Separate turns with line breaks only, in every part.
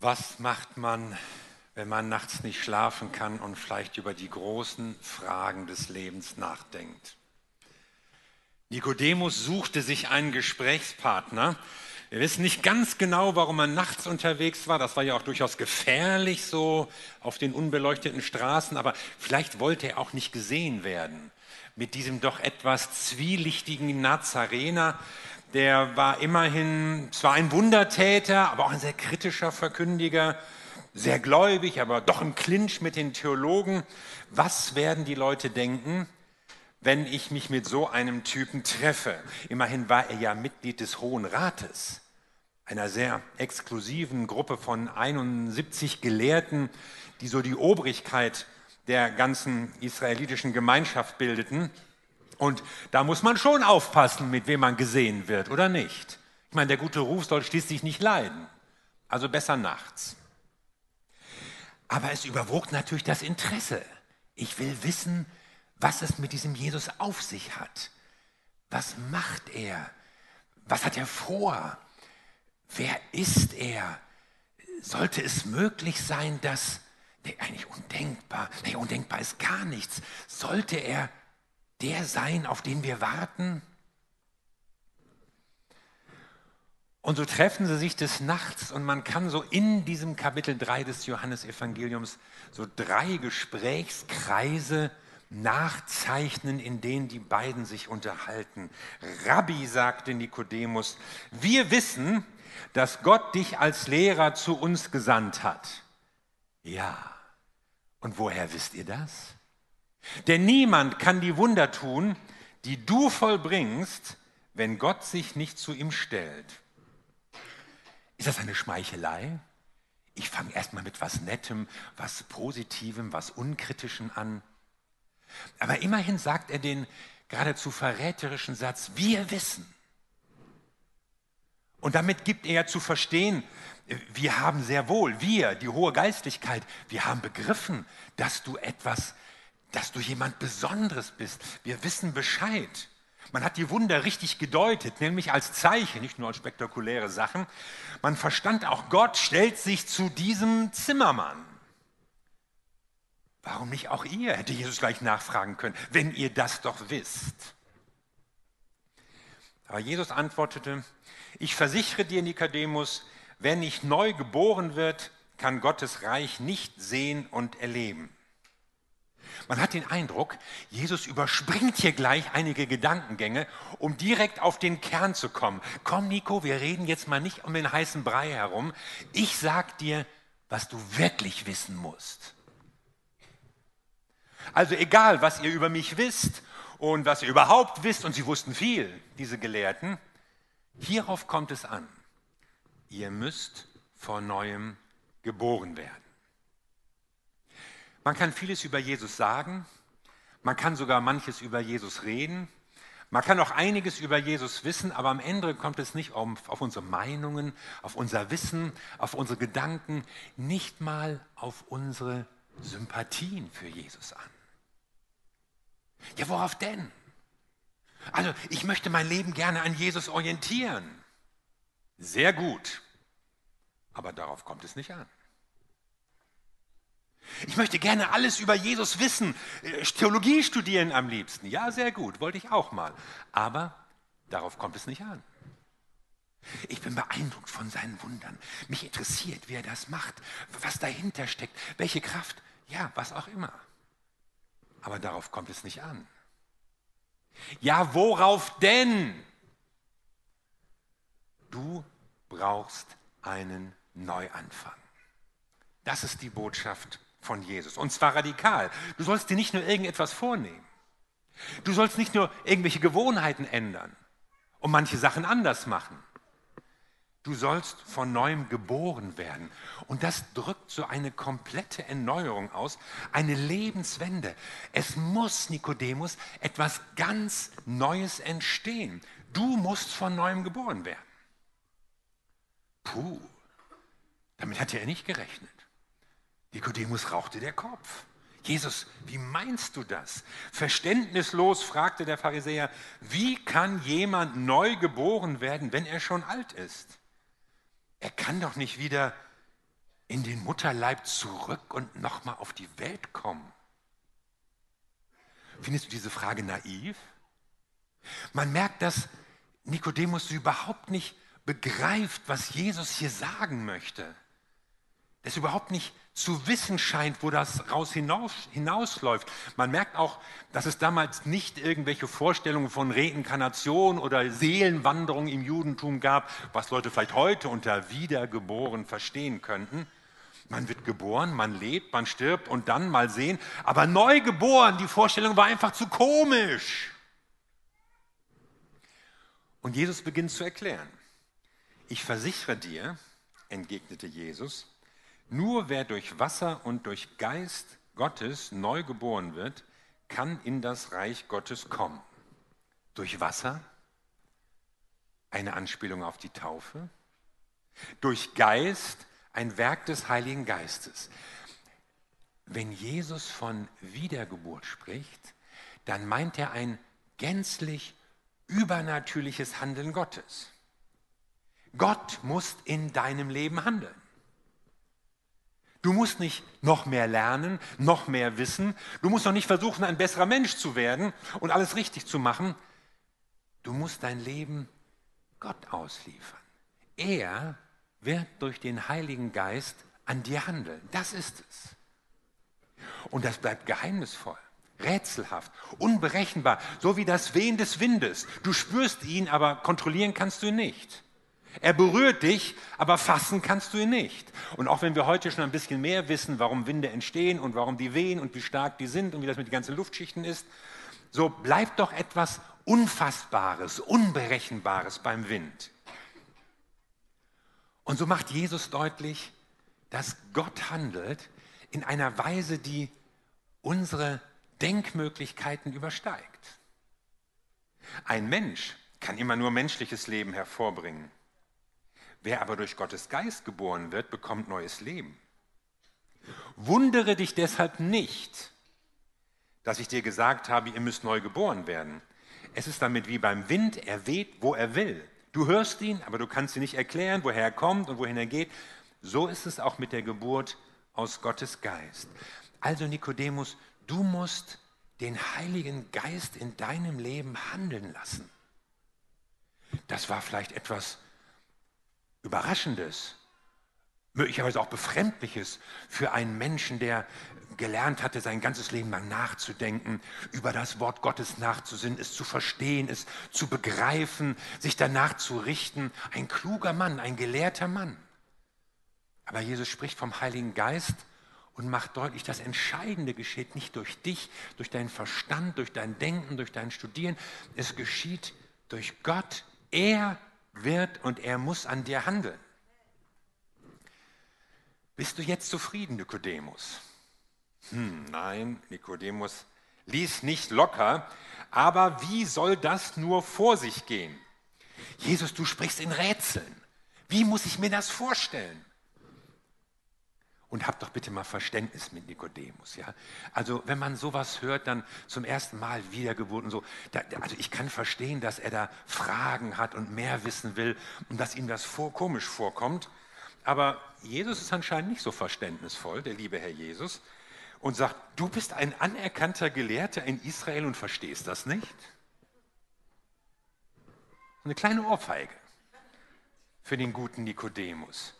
Was macht man, wenn man nachts nicht schlafen kann und vielleicht über die großen Fragen des Lebens nachdenkt? Nikodemus suchte sich einen Gesprächspartner. Wir wissen nicht ganz genau, warum er nachts unterwegs war. Das war ja auch durchaus gefährlich so auf den unbeleuchteten Straßen, aber vielleicht wollte er auch nicht gesehen werden mit diesem doch etwas zwielichtigen Nazarener, der war immerhin zwar ein Wundertäter, aber auch ein sehr kritischer Verkündiger, sehr gläubig, aber doch im Clinch mit den Theologen. Was werden die Leute denken, wenn ich mich mit so einem Typen treffe? Immerhin war er ja Mitglied des Hohen Rates, einer sehr exklusiven Gruppe von 71 Gelehrten, die so die Obrigkeit der ganzen israelitischen Gemeinschaft bildeten. Und da muss man schon aufpassen, mit wem man gesehen wird oder nicht. Ich meine, der gute Ruf soll schließlich nicht leiden. Also besser nachts. Aber es überwog natürlich das Interesse. Ich will wissen, was es mit diesem Jesus auf sich hat. Was macht er? Was hat er vor? Wer ist er? Sollte es möglich sein, dass, nee, eigentlich undenkbar, nee, undenkbar ist gar nichts, sollte er der sein, auf den wir warten? Und so treffen sie sich des Nachts und man kann so in diesem Kapitel 3 des Johannesevangeliums so drei Gesprächskreise nachzeichnen, in denen die beiden sich unterhalten. Rabbi, sagte Nikodemus, wir wissen, dass Gott dich als Lehrer zu uns gesandt hat. Ja. Und woher wisst ihr das? Denn niemand kann die Wunder tun, die du vollbringst, wenn Gott sich nicht zu ihm stellt. Ist das eine Schmeichelei? Ich fange erstmal mit was Nettem, was Positivem, was Unkritischem an. Aber immerhin sagt er den geradezu verräterischen Satz, wir wissen. Und damit gibt er ja zu verstehen, wir haben sehr wohl, wir, die hohe Geistlichkeit, wir haben begriffen, dass du etwas dass du jemand Besonderes bist. Wir wissen Bescheid. Man hat die Wunder richtig gedeutet, nämlich als Zeichen, nicht nur als spektakuläre Sachen. Man verstand auch, Gott stellt sich zu diesem Zimmermann. Warum nicht auch ihr, hätte Jesus gleich nachfragen können, wenn ihr das doch wisst. Aber Jesus antwortete, ich versichere dir, Nikodemus, wer nicht neu geboren wird, kann Gottes Reich nicht sehen und erleben. Man hat den Eindruck, Jesus überspringt hier gleich einige Gedankengänge, um direkt auf den Kern zu kommen. Komm, Nico, wir reden jetzt mal nicht um den heißen Brei herum. Ich sag dir, was du wirklich wissen musst. Also egal, was ihr über mich wisst und was ihr überhaupt wisst, und sie wussten viel, diese Gelehrten, hierauf kommt es an. Ihr müsst vor neuem geboren werden. Man kann vieles über Jesus sagen, man kann sogar manches über Jesus reden, man kann auch einiges über Jesus wissen, aber am Ende kommt es nicht auf, auf unsere Meinungen, auf unser Wissen, auf unsere Gedanken, nicht mal auf unsere Sympathien für Jesus an. Ja, worauf denn? Also, ich möchte mein Leben gerne an Jesus orientieren. Sehr gut, aber darauf kommt es nicht an. Ich möchte gerne alles über Jesus wissen, äh, Theologie studieren am liebsten. Ja, sehr gut, wollte ich auch mal. Aber darauf kommt es nicht an. Ich bin beeindruckt von seinen Wundern. Mich interessiert, wie er das macht, was dahinter steckt, welche Kraft, ja, was auch immer. Aber darauf kommt es nicht an. Ja, worauf denn? Du brauchst einen Neuanfang. Das ist die Botschaft von Jesus. Und zwar radikal. Du sollst dir nicht nur irgendetwas vornehmen. Du sollst nicht nur irgendwelche Gewohnheiten ändern und manche Sachen anders machen. Du sollst von neuem geboren werden. Und das drückt so eine komplette Erneuerung aus, eine Lebenswende. Es muss, Nikodemus, etwas ganz Neues entstehen. Du musst von neuem geboren werden. Puh, damit hat er nicht gerechnet. Nikodemus rauchte der Kopf. Jesus, wie meinst du das? Verständnislos fragte der Pharisäer, wie kann jemand neu geboren werden, wenn er schon alt ist? Er kann doch nicht wieder in den Mutterleib zurück und nochmal auf die Welt kommen? Findest du diese Frage naiv? Man merkt, dass Nikodemus überhaupt nicht begreift, was Jesus hier sagen möchte. Es überhaupt nicht zu wissen scheint, wo das raus hinaus, hinausläuft. Man merkt auch, dass es damals nicht irgendwelche Vorstellungen von Reinkarnation oder Seelenwanderung im Judentum gab, was Leute vielleicht heute unter Wiedergeboren verstehen könnten. Man wird geboren, man lebt, man stirbt und dann mal sehen. Aber neu geboren, die Vorstellung war einfach zu komisch. Und Jesus beginnt zu erklären. Ich versichere dir, entgegnete Jesus, nur wer durch Wasser und durch Geist Gottes neu geboren wird, kann in das Reich Gottes kommen. Durch Wasser, eine Anspielung auf die Taufe, durch Geist, ein Werk des Heiligen Geistes. Wenn Jesus von Wiedergeburt spricht, dann meint er ein gänzlich übernatürliches Handeln Gottes. Gott muss in deinem Leben handeln. Du musst nicht noch mehr lernen, noch mehr wissen. Du musst noch nicht versuchen, ein besserer Mensch zu werden und alles richtig zu machen. Du musst dein Leben Gott ausliefern. Er wird durch den Heiligen Geist an dir handeln. Das ist es. Und das bleibt geheimnisvoll, rätselhaft, unberechenbar, so wie das Wehen des Windes. Du spürst ihn, aber kontrollieren kannst du ihn nicht. Er berührt dich, aber fassen kannst du ihn nicht. Und auch wenn wir heute schon ein bisschen mehr wissen, warum Winde entstehen und warum die wehen und wie stark die sind und wie das mit den ganzen Luftschichten ist, so bleibt doch etwas Unfassbares, Unberechenbares beim Wind. Und so macht Jesus deutlich, dass Gott handelt in einer Weise, die unsere Denkmöglichkeiten übersteigt. Ein Mensch kann immer nur menschliches Leben hervorbringen. Wer aber durch Gottes Geist geboren wird, bekommt neues Leben. Wundere dich deshalb nicht, dass ich dir gesagt habe, ihr müsst neu geboren werden. Es ist damit wie beim Wind, er weht, wo er will. Du hörst ihn, aber du kannst ihn nicht erklären, woher er kommt und wohin er geht. So ist es auch mit der Geburt aus Gottes Geist. Also Nikodemus, du musst den Heiligen Geist in deinem Leben handeln lassen. Das war vielleicht etwas Überraschendes, möglicherweise auch Befremdliches für einen Menschen, der gelernt hatte, sein ganzes Leben lang nachzudenken, über das Wort Gottes nachzusinnen, es zu verstehen, es zu begreifen, sich danach zu richten. Ein kluger Mann, ein gelehrter Mann. Aber Jesus spricht vom Heiligen Geist und macht deutlich, das Entscheidende geschieht nicht durch dich, durch deinen Verstand, durch dein Denken, durch dein Studieren. Es geschieht durch Gott. Er wird und er muss an dir handeln. Bist du jetzt zufrieden, Nikodemus? Hm, nein, Nikodemus ließ nicht locker, aber wie soll das nur vor sich gehen? Jesus, du sprichst in Rätseln. Wie muss ich mir das vorstellen? Und habt doch bitte mal Verständnis mit Nikodemus. Ja? Also wenn man sowas hört, dann zum ersten Mal Wiedergeburt und so, da, also ich kann verstehen, dass er da Fragen hat und mehr wissen will und dass ihm das vor, komisch vorkommt. Aber Jesus ist anscheinend nicht so verständnisvoll, der liebe Herr Jesus, und sagt, du bist ein anerkannter Gelehrter in Israel und verstehst das nicht? Eine kleine Ohrfeige für den guten Nikodemus.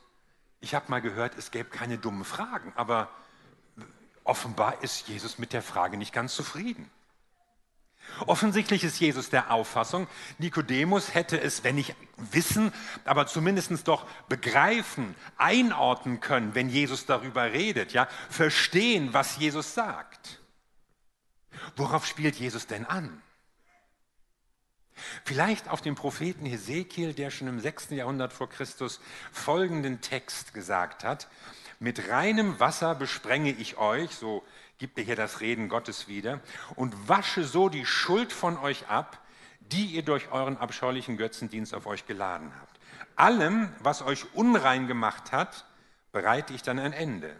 Ich habe mal gehört, es gäbe keine dummen Fragen, aber offenbar ist Jesus mit der Frage nicht ganz zufrieden. Offensichtlich ist Jesus der Auffassung, Nikodemus hätte es, wenn nicht wissen, aber zumindest doch begreifen, einordnen können, wenn Jesus darüber redet, ja, verstehen, was Jesus sagt. Worauf spielt Jesus denn an? Vielleicht auf den Propheten Hesekiel, der schon im 6. Jahrhundert vor Christus folgenden Text gesagt hat, mit reinem Wasser besprenge ich euch, so gibt er hier das Reden Gottes wieder, und wasche so die Schuld von euch ab, die ihr durch euren abscheulichen Götzendienst auf euch geladen habt. Allem, was euch unrein gemacht hat, bereite ich dann ein Ende.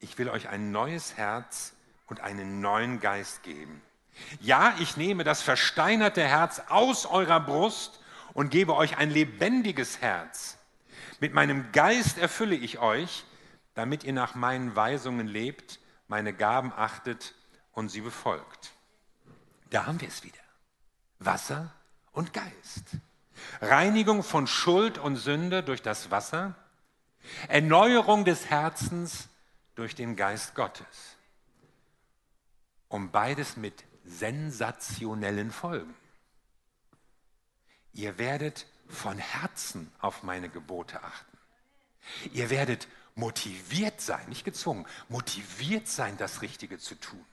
Ich will euch ein neues Herz und einen neuen Geist geben. Ja, ich nehme das versteinerte Herz aus eurer Brust und gebe euch ein lebendiges Herz. Mit meinem Geist erfülle ich euch, damit ihr nach meinen Weisungen lebt, meine Gaben achtet und sie befolgt. Da haben wir es wieder. Wasser und Geist. Reinigung von Schuld und Sünde durch das Wasser, Erneuerung des Herzens durch den Geist Gottes. Um beides mit sensationellen Folgen. Ihr werdet von Herzen auf meine Gebote achten. Ihr werdet motiviert sein, nicht gezwungen, motiviert sein, das Richtige zu tun.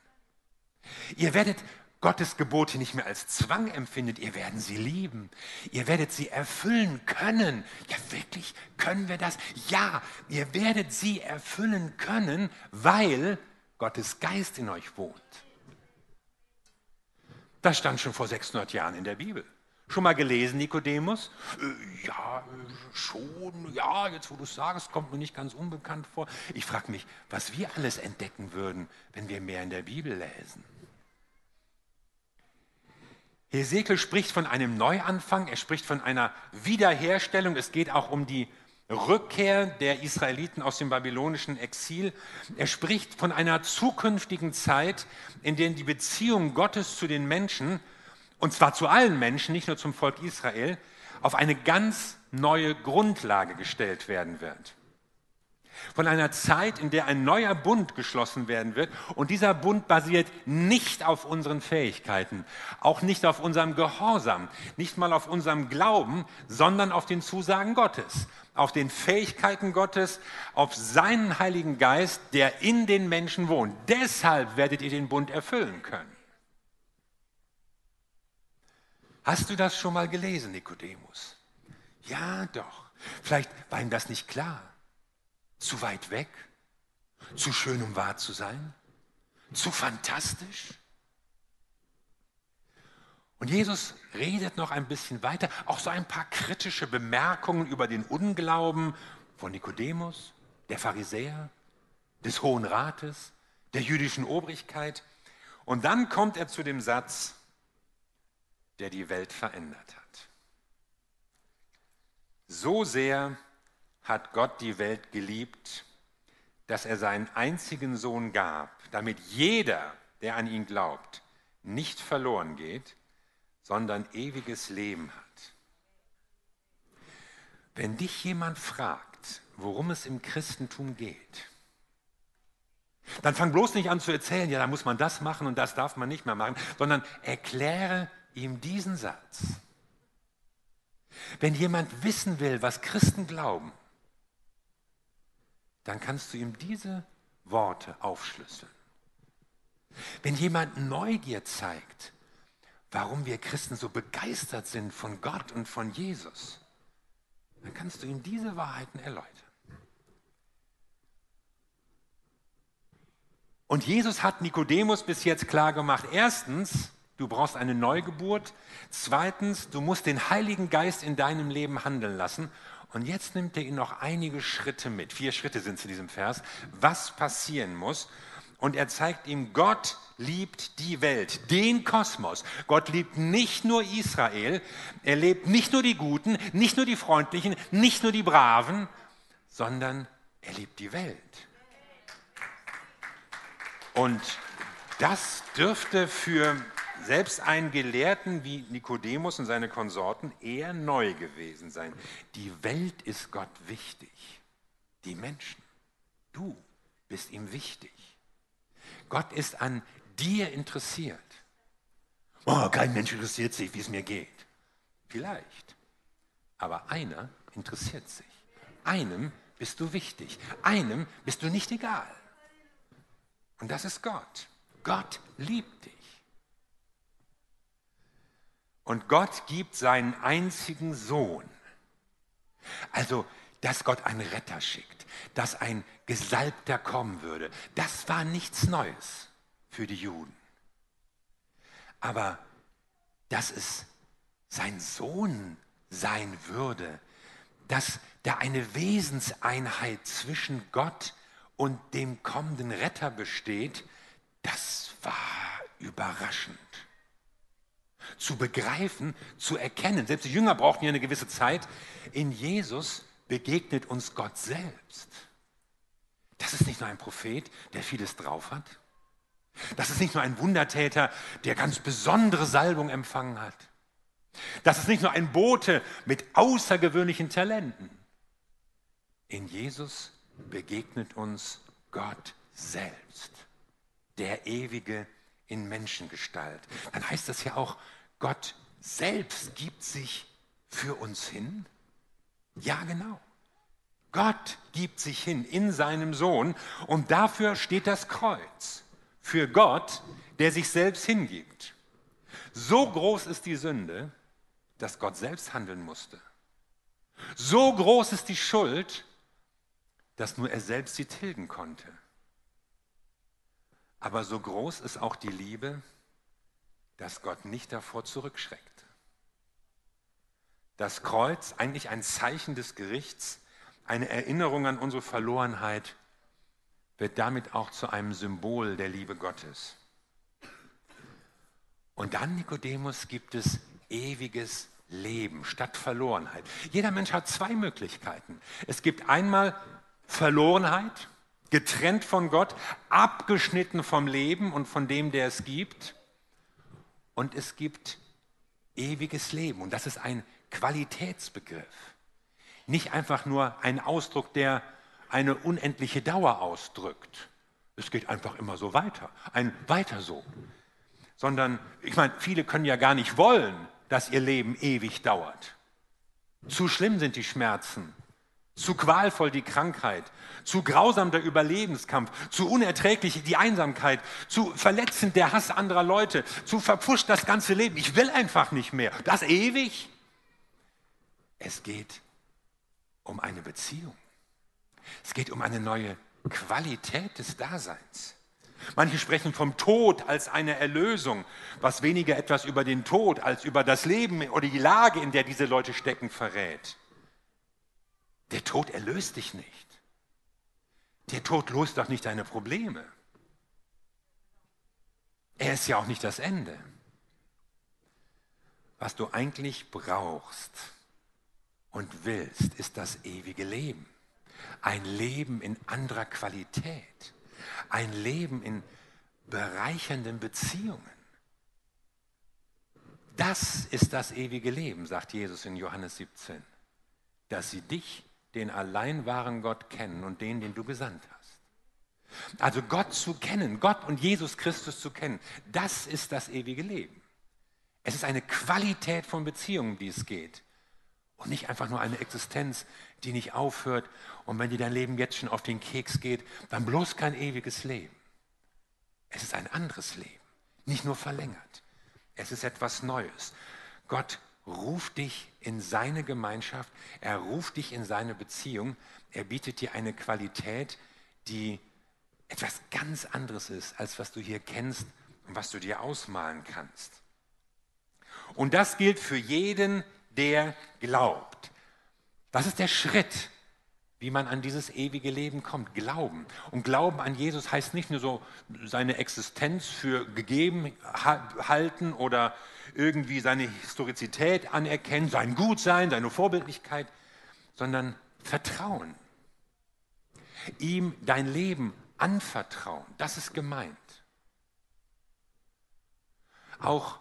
Ihr werdet Gottes Gebote nicht mehr als Zwang empfindet, ihr werdet sie lieben. Ihr werdet sie erfüllen können. Ja, wirklich, können wir das? Ja, ihr werdet sie erfüllen können, weil Gottes Geist in euch wohnt. Das stand schon vor 600 Jahren in der Bibel. Schon mal gelesen, Nikodemus? Äh, ja, schon. Ja, jetzt wo du es sagst, kommt mir nicht ganz unbekannt vor. Ich frage mich, was wir alles entdecken würden, wenn wir mehr in der Bibel lesen. Hesekiel spricht von einem Neuanfang, er spricht von einer Wiederherstellung. Es geht auch um die Rückkehr der Israeliten aus dem babylonischen Exil. Er spricht von einer zukünftigen Zeit, in der die Beziehung Gottes zu den Menschen, und zwar zu allen Menschen, nicht nur zum Volk Israel, auf eine ganz neue Grundlage gestellt werden wird von einer Zeit, in der ein neuer Bund geschlossen werden wird. Und dieser Bund basiert nicht auf unseren Fähigkeiten, auch nicht auf unserem Gehorsam, nicht mal auf unserem Glauben, sondern auf den Zusagen Gottes, auf den Fähigkeiten Gottes, auf seinen Heiligen Geist, der in den Menschen wohnt. Deshalb werdet ihr den Bund erfüllen können. Hast du das schon mal gelesen, Nikodemus? Ja, doch. Vielleicht war ihm das nicht klar. Zu weit weg? Zu schön, um wahr zu sein? Zu fantastisch? Und Jesus redet noch ein bisschen weiter, auch so ein paar kritische Bemerkungen über den Unglauben von Nikodemus, der Pharisäer, des Hohen Rates, der jüdischen Obrigkeit. Und dann kommt er zu dem Satz, der die Welt verändert hat. So sehr hat Gott die Welt geliebt, dass er seinen einzigen Sohn gab, damit jeder, der an ihn glaubt, nicht verloren geht, sondern ewiges Leben hat. Wenn dich jemand fragt, worum es im Christentum geht, dann fang bloß nicht an zu erzählen, ja, da muss man das machen und das darf man nicht mehr machen, sondern erkläre ihm diesen Satz. Wenn jemand wissen will, was Christen glauben, dann kannst du ihm diese Worte aufschlüsseln. Wenn jemand Neugier zeigt, warum wir Christen so begeistert sind von Gott und von Jesus, dann kannst du ihm diese Wahrheiten erläutern. Und Jesus hat Nikodemus bis jetzt klar gemacht, erstens, du brauchst eine Neugeburt, zweitens, du musst den Heiligen Geist in deinem Leben handeln lassen und jetzt nimmt er ihn noch einige Schritte mit. Vier Schritte sind es in diesem Vers, was passieren muss. Und er zeigt ihm, Gott liebt die Welt, den Kosmos. Gott liebt nicht nur Israel, er liebt nicht nur die Guten, nicht nur die Freundlichen, nicht nur die Braven, sondern er liebt die Welt. Und das dürfte für selbst einen Gelehrten wie Nikodemus und seine Konsorten eher neu gewesen sein. Die Welt ist Gott wichtig. Die Menschen. Du bist ihm wichtig. Gott ist an dir interessiert. Oh, kein Mensch interessiert sich, wie es mir geht. Vielleicht. Aber einer interessiert sich. Einem bist du wichtig. Einem bist du nicht egal. Und das ist Gott. Gott liebt dich. Und Gott gibt seinen einzigen Sohn. Also, dass Gott einen Retter schickt, dass ein Gesalbter kommen würde, das war nichts Neues für die Juden. Aber dass es sein Sohn sein würde, dass da eine Wesenseinheit zwischen Gott und dem kommenden Retter besteht, das war überraschend zu begreifen, zu erkennen. Selbst die Jünger brauchten ja eine gewisse Zeit. In Jesus begegnet uns Gott selbst. Das ist nicht nur ein Prophet, der vieles drauf hat. Das ist nicht nur ein Wundertäter, der ganz besondere Salbung empfangen hat. Das ist nicht nur ein Bote mit außergewöhnlichen Talenten. In Jesus begegnet uns Gott selbst, der Ewige in Menschengestalt. Dann heißt das ja auch, Gott selbst gibt sich für uns hin. Ja, genau. Gott gibt sich hin in seinem Sohn und dafür steht das Kreuz. Für Gott, der sich selbst hingibt. So groß ist die Sünde, dass Gott selbst handeln musste. So groß ist die Schuld, dass nur er selbst sie tilgen konnte. Aber so groß ist auch die Liebe, dass Gott nicht davor zurückschreckt. Das Kreuz, eigentlich ein Zeichen des Gerichts, eine Erinnerung an unsere Verlorenheit, wird damit auch zu einem Symbol der Liebe Gottes. Und dann, Nikodemus, gibt es ewiges Leben statt Verlorenheit. Jeder Mensch hat zwei Möglichkeiten. Es gibt einmal Verlorenheit, getrennt von Gott, abgeschnitten vom Leben und von dem, der es gibt. Und es gibt ewiges Leben. Und das ist ein Qualitätsbegriff. Nicht einfach nur ein Ausdruck, der eine unendliche Dauer ausdrückt. Es geht einfach immer so weiter, ein weiter so. Sondern, ich meine, viele können ja gar nicht wollen, dass ihr Leben ewig dauert. Zu schlimm sind die Schmerzen, zu qualvoll die Krankheit, zu grausam der Überlebenskampf, zu unerträglich die Einsamkeit, zu verletzend der Hass anderer Leute, zu verpfuscht das ganze Leben. Ich will einfach nicht mehr. Das ewig? Es geht um eine Beziehung. Es geht um eine neue Qualität des Daseins. Manche sprechen vom Tod als eine Erlösung, was weniger etwas über den Tod als über das Leben oder die Lage, in der diese Leute stecken, verrät. Der Tod erlöst dich nicht. Der Tod löst doch nicht deine Probleme. Er ist ja auch nicht das Ende. Was du eigentlich brauchst und willst, ist das ewige Leben. Ein Leben in anderer Qualität. Ein Leben in bereichernden Beziehungen. Das ist das ewige Leben, sagt Jesus in Johannes 17. Dass sie dich den allein wahren Gott kennen und den, den du gesandt hast. Also Gott zu kennen, Gott und Jesus Christus zu kennen, das ist das ewige Leben. Es ist eine Qualität von Beziehungen, die es geht. Und nicht einfach nur eine Existenz, die nicht aufhört. Und wenn dir dein Leben jetzt schon auf den Keks geht, dann bloß kein ewiges Leben. Es ist ein anderes Leben, nicht nur verlängert. Es ist etwas Neues. Gott ruft dich in seine Gemeinschaft, er ruft dich in seine Beziehung, er bietet dir eine Qualität, die etwas ganz anderes ist, als was du hier kennst und was du dir ausmalen kannst. Und das gilt für jeden, der glaubt. Das ist der Schritt, wie man an dieses ewige Leben kommt. Glauben. Und Glauben an Jesus heißt nicht nur so seine Existenz für gegeben halten oder irgendwie seine Historizität anerkennen, sein Gutsein, seine Vorbildlichkeit, sondern Vertrauen. Ihm dein Leben anvertrauen, das ist gemeint. Auch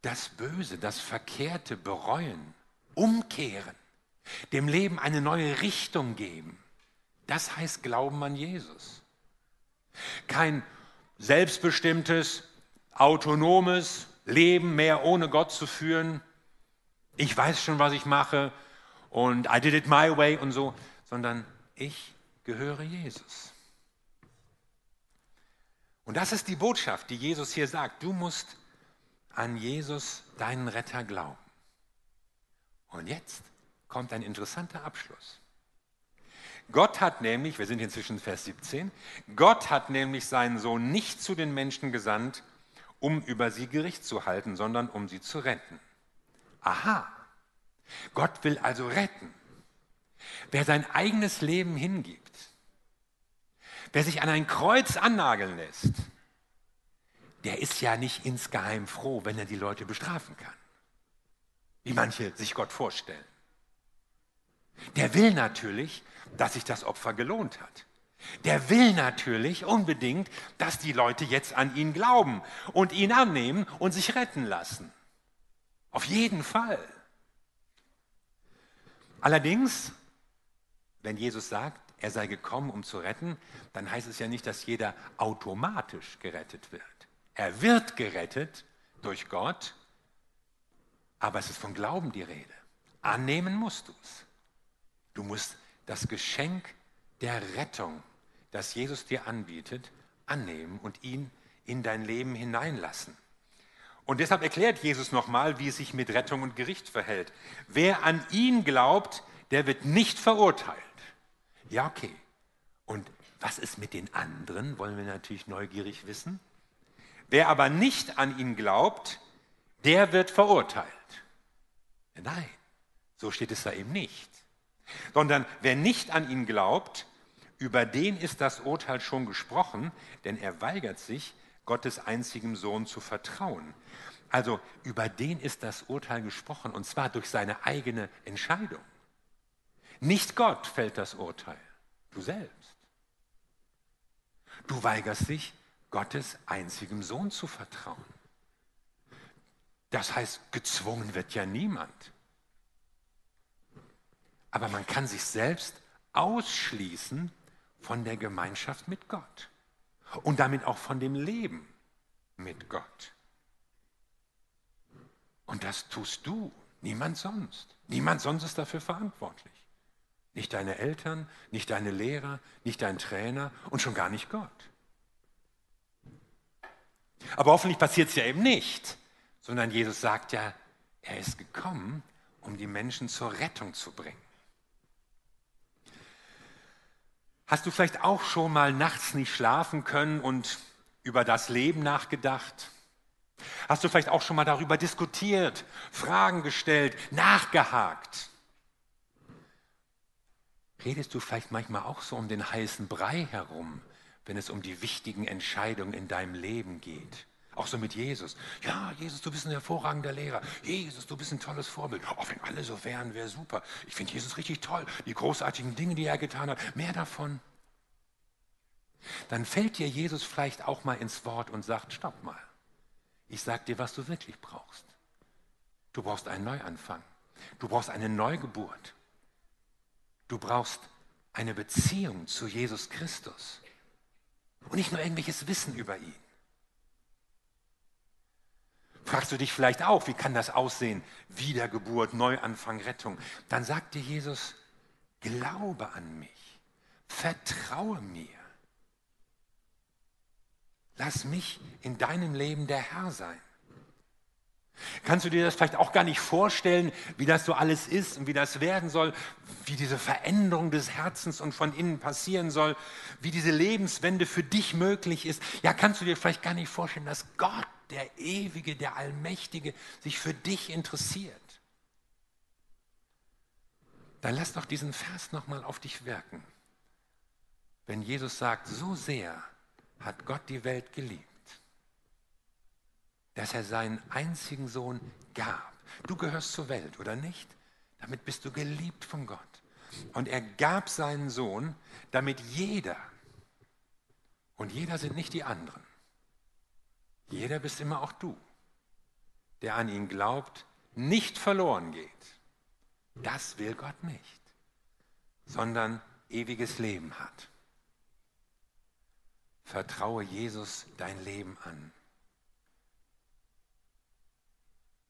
das Böse, das Verkehrte bereuen, umkehren, dem Leben eine neue Richtung geben. Das heißt Glauben an Jesus. Kein selbstbestimmtes, autonomes, Leben mehr ohne Gott zu führen. Ich weiß schon, was ich mache und I did it my way und so, sondern ich gehöre Jesus. Und das ist die Botschaft, die Jesus hier sagt. Du musst an Jesus, deinen Retter, glauben. Und jetzt kommt ein interessanter Abschluss. Gott hat nämlich, wir sind inzwischen Vers 17, Gott hat nämlich seinen Sohn nicht zu den Menschen gesandt, um über sie Gericht zu halten, sondern um sie zu retten. Aha, Gott will also retten. Wer sein eigenes Leben hingibt, wer sich an ein Kreuz annageln lässt, der ist ja nicht insgeheim froh, wenn er die Leute bestrafen kann, wie manche sich Gott vorstellen. Der will natürlich, dass sich das Opfer gelohnt hat. Der will natürlich unbedingt, dass die Leute jetzt an ihn glauben und ihn annehmen und sich retten lassen. Auf jeden Fall. Allerdings, wenn Jesus sagt, er sei gekommen, um zu retten, dann heißt es ja nicht, dass jeder automatisch gerettet wird. Er wird gerettet durch Gott, aber es ist von Glauben die Rede. Annehmen musst du es. Du musst das Geschenk der Rettung, das Jesus dir anbietet, annehmen und ihn in dein Leben hineinlassen. Und deshalb erklärt Jesus nochmal, wie es sich mit Rettung und Gericht verhält. Wer an ihn glaubt, der wird nicht verurteilt. Ja, okay. Und was ist mit den anderen, wollen wir natürlich neugierig wissen. Wer aber nicht an ihn glaubt, der wird verurteilt. Nein, so steht es da eben nicht. Sondern wer nicht an ihn glaubt, über den ist das Urteil schon gesprochen, denn er weigert sich, Gottes einzigem Sohn zu vertrauen. Also über den ist das Urteil gesprochen, und zwar durch seine eigene Entscheidung. Nicht Gott fällt das Urteil, du selbst. Du weigerst dich, Gottes einzigem Sohn zu vertrauen. Das heißt, gezwungen wird ja niemand. Aber man kann sich selbst ausschließen von der Gemeinschaft mit Gott und damit auch von dem Leben mit Gott. Und das tust du, niemand sonst. Niemand sonst ist dafür verantwortlich. Nicht deine Eltern, nicht deine Lehrer, nicht dein Trainer und schon gar nicht Gott. Aber hoffentlich passiert es ja eben nicht, sondern Jesus sagt ja, er ist gekommen, um die Menschen zur Rettung zu bringen. Hast du vielleicht auch schon mal nachts nicht schlafen können und über das Leben nachgedacht? Hast du vielleicht auch schon mal darüber diskutiert, Fragen gestellt, nachgehakt? Redest du vielleicht manchmal auch so um den heißen Brei herum, wenn es um die wichtigen Entscheidungen in deinem Leben geht? Auch so mit Jesus. Ja, Jesus, du bist ein hervorragender Lehrer. Jesus, du bist ein tolles Vorbild. Oh, wenn alle so wären, wäre super. Ich finde Jesus richtig toll. Die großartigen Dinge, die er getan hat, mehr davon. Dann fällt dir Jesus vielleicht auch mal ins Wort und sagt, stopp mal. Ich sag dir, was du wirklich brauchst. Du brauchst einen Neuanfang. Du brauchst eine Neugeburt. Du brauchst eine Beziehung zu Jesus Christus. Und nicht nur irgendwelches Wissen über ihn. Fragst du dich vielleicht auch, wie kann das aussehen? Wiedergeburt, Neuanfang, Rettung. Dann sagt dir Jesus, glaube an mich, vertraue mir. Lass mich in deinem Leben der Herr sein. Kannst du dir das vielleicht auch gar nicht vorstellen, wie das so alles ist und wie das werden soll, wie diese Veränderung des Herzens und von innen passieren soll, wie diese Lebenswende für dich möglich ist? Ja, kannst du dir vielleicht gar nicht vorstellen, dass Gott, der Ewige, der Allmächtige, sich für dich interessiert? Dann lass doch diesen Vers nochmal auf dich wirken. Wenn Jesus sagt, so sehr hat Gott die Welt geliebt dass er seinen einzigen Sohn gab. Du gehörst zur Welt, oder nicht? Damit bist du geliebt von Gott. Und er gab seinen Sohn, damit jeder, und jeder sind nicht die anderen, jeder bist immer auch du, der an ihn glaubt, nicht verloren geht. Das will Gott nicht, sondern ewiges Leben hat. Vertraue Jesus dein Leben an.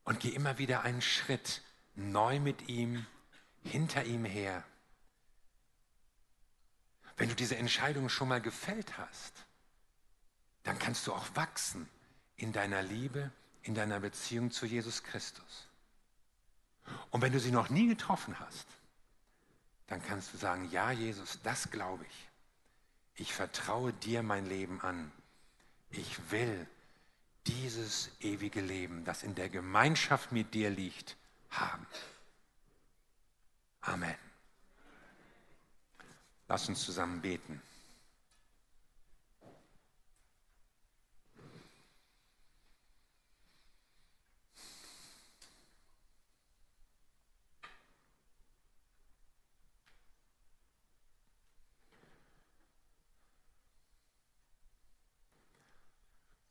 und geh immer wieder einen Schritt neu mit ihm, hinter ihm her. Wenn du diese Entscheidung schon mal gefällt hast, dann kannst du auch wachsen in deiner Liebe, in deiner Beziehung zu Jesus Christus. Und wenn du sie noch nie getroffen hast, dann kannst du sagen, ja Jesus, das glaube ich. Ich vertraue dir mein Leben an. Ich will dieses ewige Leben, das in der Gemeinschaft mit dir liegt, haben. Amen. Lass uns zusammen beten.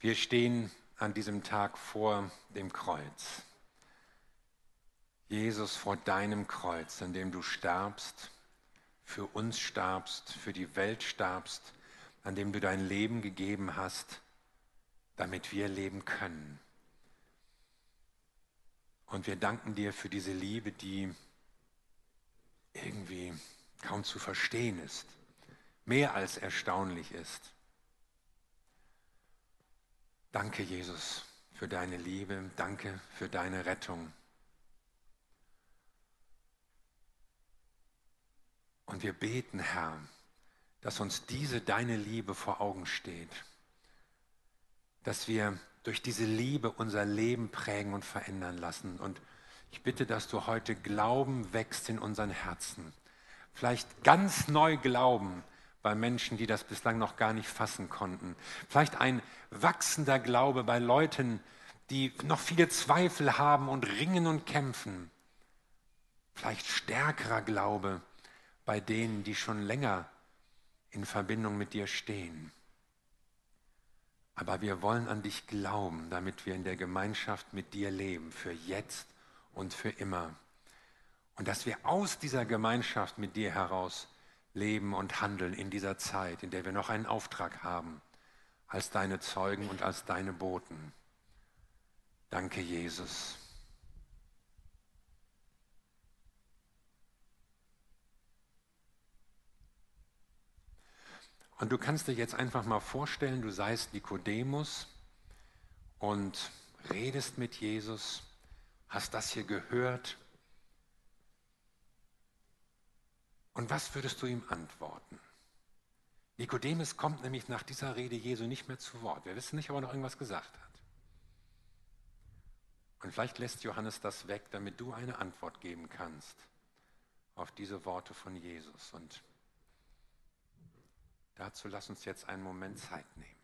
Wir stehen an diesem Tag vor dem Kreuz. Jesus, vor deinem Kreuz, an dem du starbst, für uns starbst, für die Welt starbst, an dem du dein Leben gegeben hast, damit wir leben können. Und wir danken dir für diese Liebe, die irgendwie kaum zu verstehen ist, mehr als erstaunlich ist. Danke, Jesus, für deine Liebe. Danke für deine Rettung. Und wir beten, Herr, dass uns diese deine Liebe vor Augen steht. Dass wir durch diese Liebe unser Leben prägen und verändern lassen. Und ich bitte, dass du heute Glauben wächst in unseren Herzen. Vielleicht ganz neu Glauben, bei Menschen, die das bislang noch gar nicht fassen konnten. Vielleicht ein wachsender Glaube bei Leuten, die noch viele Zweifel haben und ringen und kämpfen. Vielleicht stärkerer Glaube bei denen, die schon länger in Verbindung mit dir stehen. Aber wir wollen an dich glauben, damit wir in der Gemeinschaft mit dir leben, für jetzt und für immer. Und dass wir aus dieser Gemeinschaft mit dir heraus leben und handeln in dieser Zeit, in der wir noch einen Auftrag haben, als deine Zeugen und als deine Boten. Danke, Jesus. Und du kannst dir jetzt einfach mal vorstellen, du seist Nikodemus und redest mit Jesus, hast das hier gehört Und was würdest du ihm antworten? Nikodemus kommt nämlich nach dieser Rede Jesu nicht mehr zu Wort. Wir wissen nicht, ob er noch irgendwas gesagt hat. Und vielleicht lässt Johannes das weg, damit du eine Antwort geben kannst auf diese Worte von Jesus. Und dazu lass uns jetzt einen Moment Zeit nehmen.